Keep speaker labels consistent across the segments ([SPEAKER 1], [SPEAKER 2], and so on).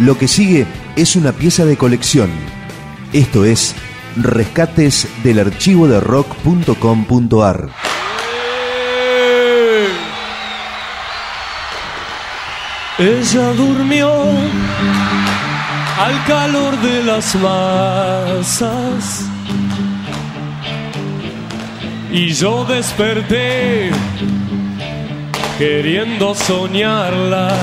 [SPEAKER 1] Lo que sigue es una pieza de colección. Esto es Rescates del archivo de rock.com.ar.
[SPEAKER 2] Ella durmió al calor de las masas y yo desperté queriendo soñarla.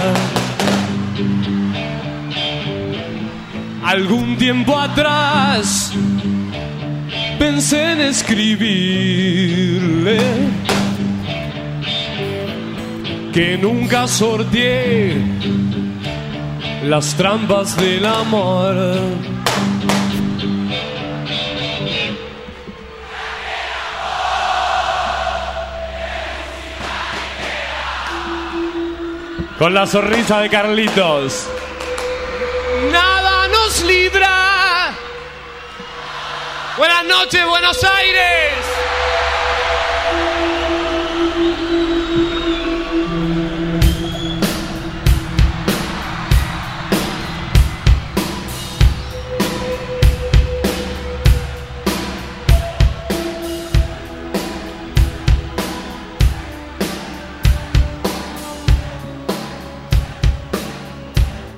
[SPEAKER 2] Algún tiempo atrás pensé en escribirle que nunca sorteé las trampas del amor. Con la sonrisa de Carlitos. Libra. Buenas noches, Buenos Aires.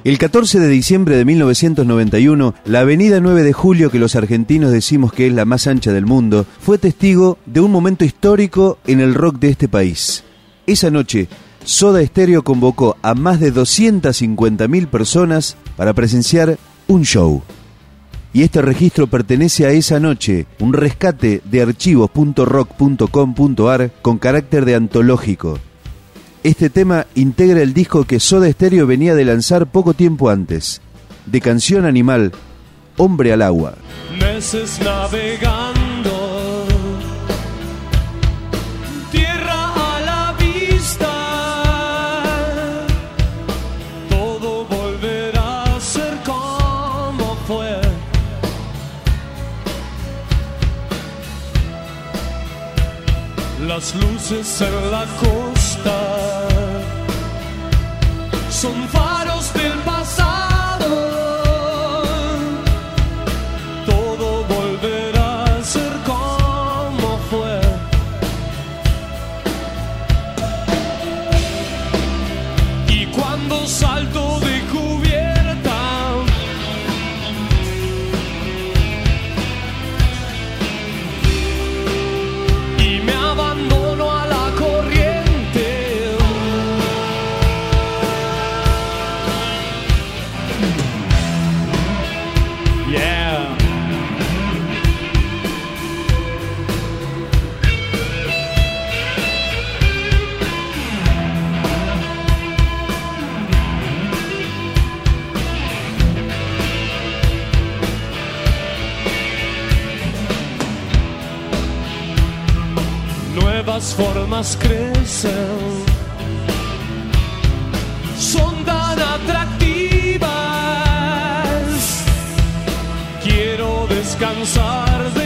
[SPEAKER 1] El 14 de diciembre de 1991, la avenida 9 de Julio, que los argentinos decimos que es la más ancha del mundo, fue testigo de un momento histórico en el rock de este país. Esa noche, Soda Stereo convocó a más de 250.000 personas para presenciar un show. Y este registro pertenece a esa noche, un rescate de archivos.rock.com.ar con carácter de antológico. Este tema integra el disco que Soda Stereo venía de lanzar poco tiempo antes, de canción animal, Hombre al agua.
[SPEAKER 2] Meses navegando, tierra a la vista, todo volverá a ser como fue. Las luces en la costa son faros Nuevas formas crecen, son tan atractivas. Quiero descansar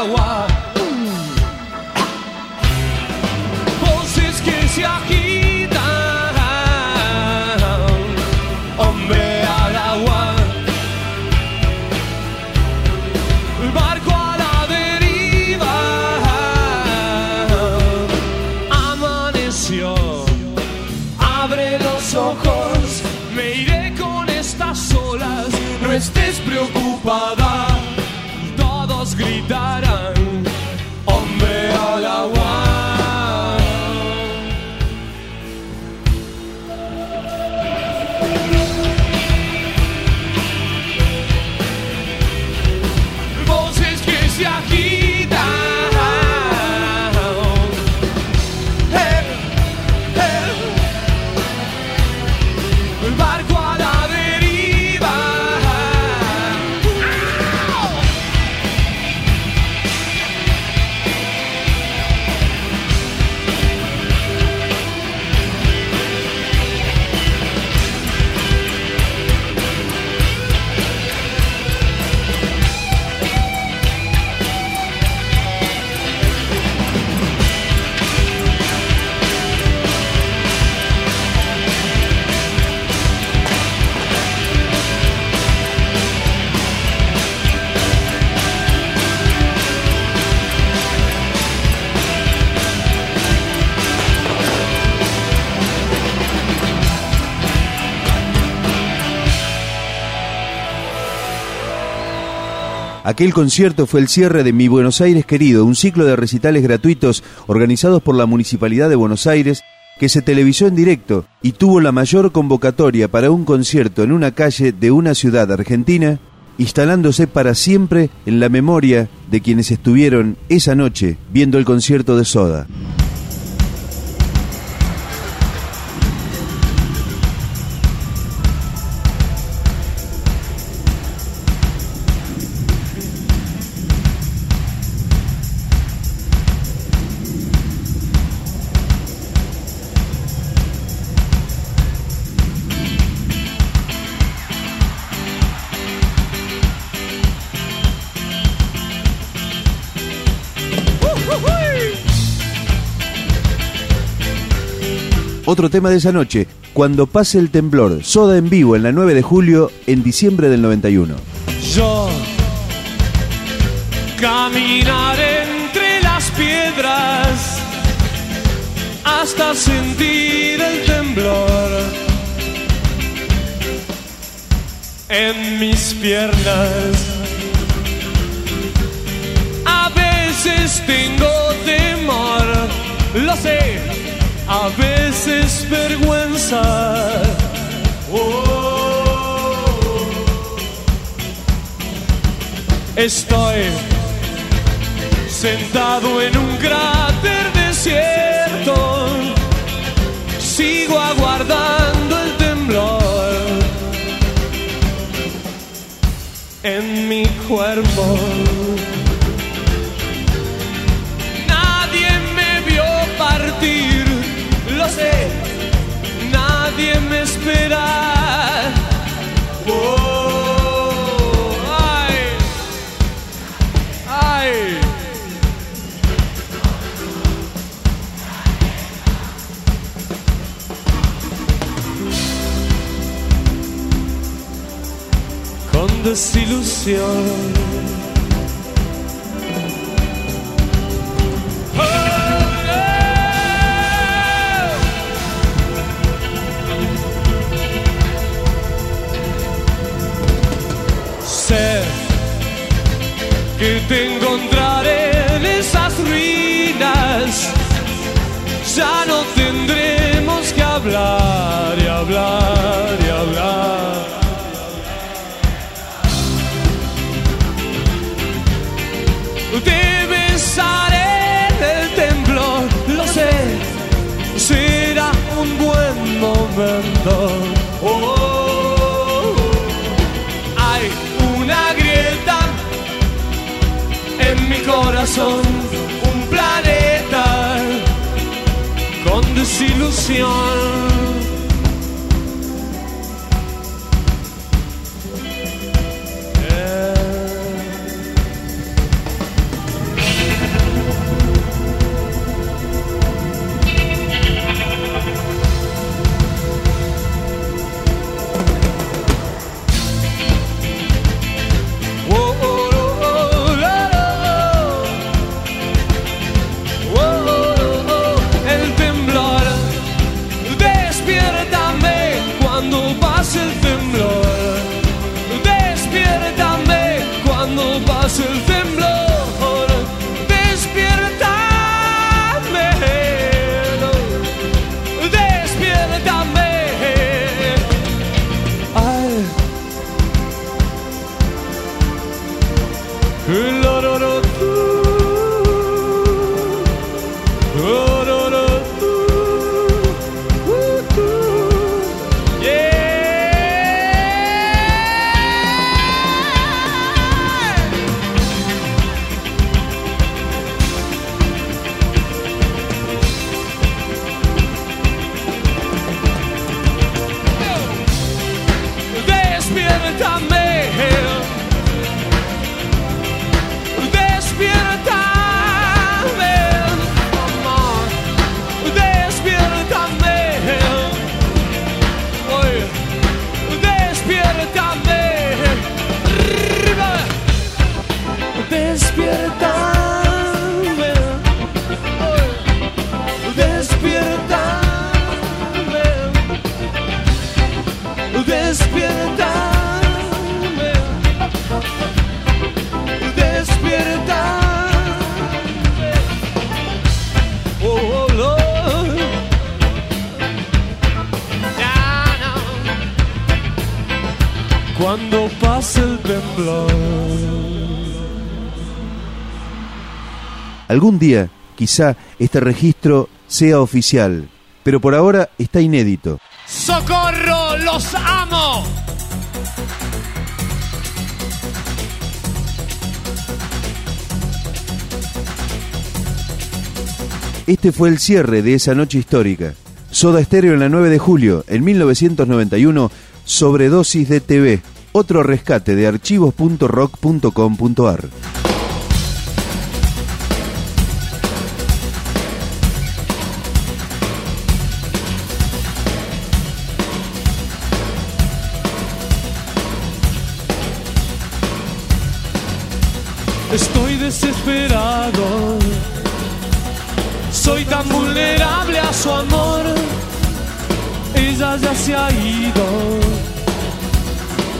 [SPEAKER 2] agua. Voces que se agitan, hombre al agua. Barco a la deriva, amaneció. Abre los ojos, me iré con estas olas. No estés preocupada,
[SPEAKER 1] Aquel concierto fue el cierre de Mi Buenos Aires Querido, un ciclo de recitales gratuitos organizados por la Municipalidad de Buenos Aires que se televisó en directo y tuvo la mayor convocatoria para un concierto en una calle de una ciudad argentina, instalándose para siempre en la memoria de quienes estuvieron esa noche viendo el concierto de Soda. Otro tema de esa noche, Cuando pase el temblor, Soda en vivo en la 9 de julio en diciembre del 91.
[SPEAKER 2] Yo caminaré entre las piedras hasta sentir el temblor en mis piernas. A veces tengo temor, lo sé, a veces vergüenza. Oh. Estoy sentado en un cráter desierto, sigo aguardando el temblor en mi cuerpo. Nadie me espera. Oh, ay, ay. Con desilusión. Que te encontraré en esas ruinas. Ya no tendremos que hablar y hablar y hablar. Te besaré en el templo, lo sé, será un buen momento. Oh, corazón, un planeta con desilusión. 他们
[SPEAKER 1] Algún día, quizá, este registro sea oficial, pero por ahora está inédito.
[SPEAKER 2] ¡Socorro! ¡Los amo!
[SPEAKER 1] Este fue el cierre de esa noche histórica. Soda Stereo en la 9 de julio, en 1991, sobredosis de TV. Otro rescate de archivos.rock.com.ar.
[SPEAKER 2] Soy tan vulnerable a su amor. Ella ya se ha ido.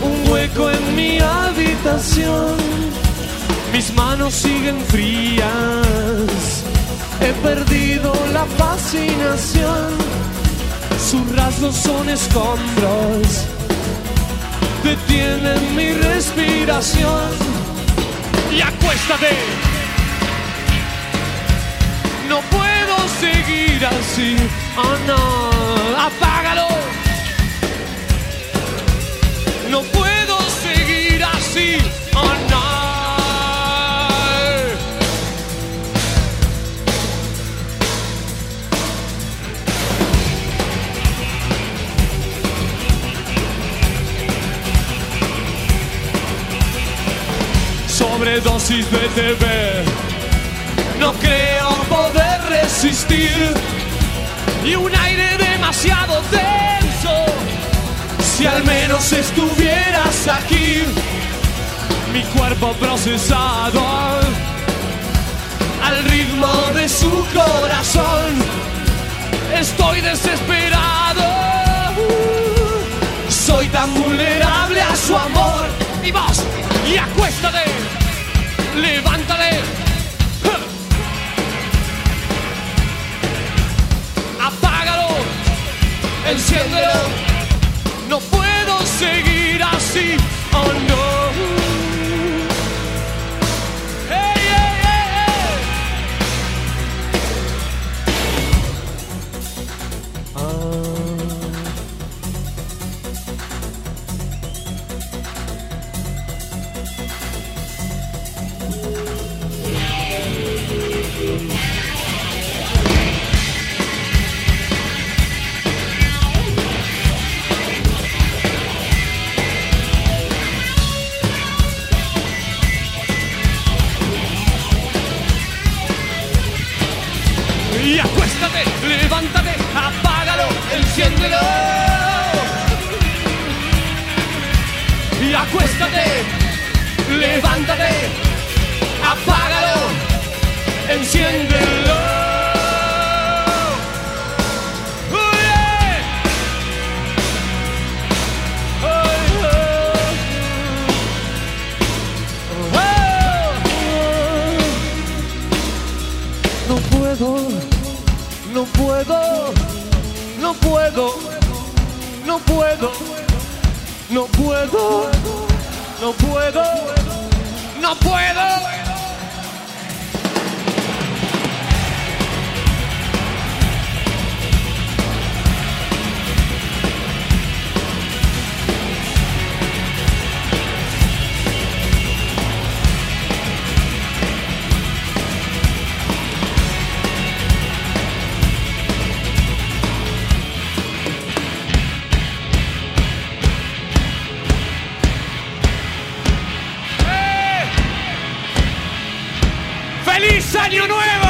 [SPEAKER 2] Un hueco en mi habitación. Mis manos siguen frías. He perdido la fascinación. Sus rasgos son escombros. Detienen mi respiración y acuéstate. No puedo seguir así. Oh no, apágalo. No puedo seguir así. Oh no. Sobredosis de TV. No creo Y un aire demasiado denso. Si al menos estuvieras aquí. Mi cuerpo procesado. Al ritmo de su corazón. Estoy desesperado. Soy tan vulnerable a su amor. Y vos, y acuéstate. Levántale. No puedo seguir así. Oh no. y acuéstate, levántate, apágalo, enciéndelo. Y acuéstate, levántate, apágalo, enciéndelo. Oh no puedo, no puedo, no puedo, no puedo, no puedo, no puedo. Año Nuevo!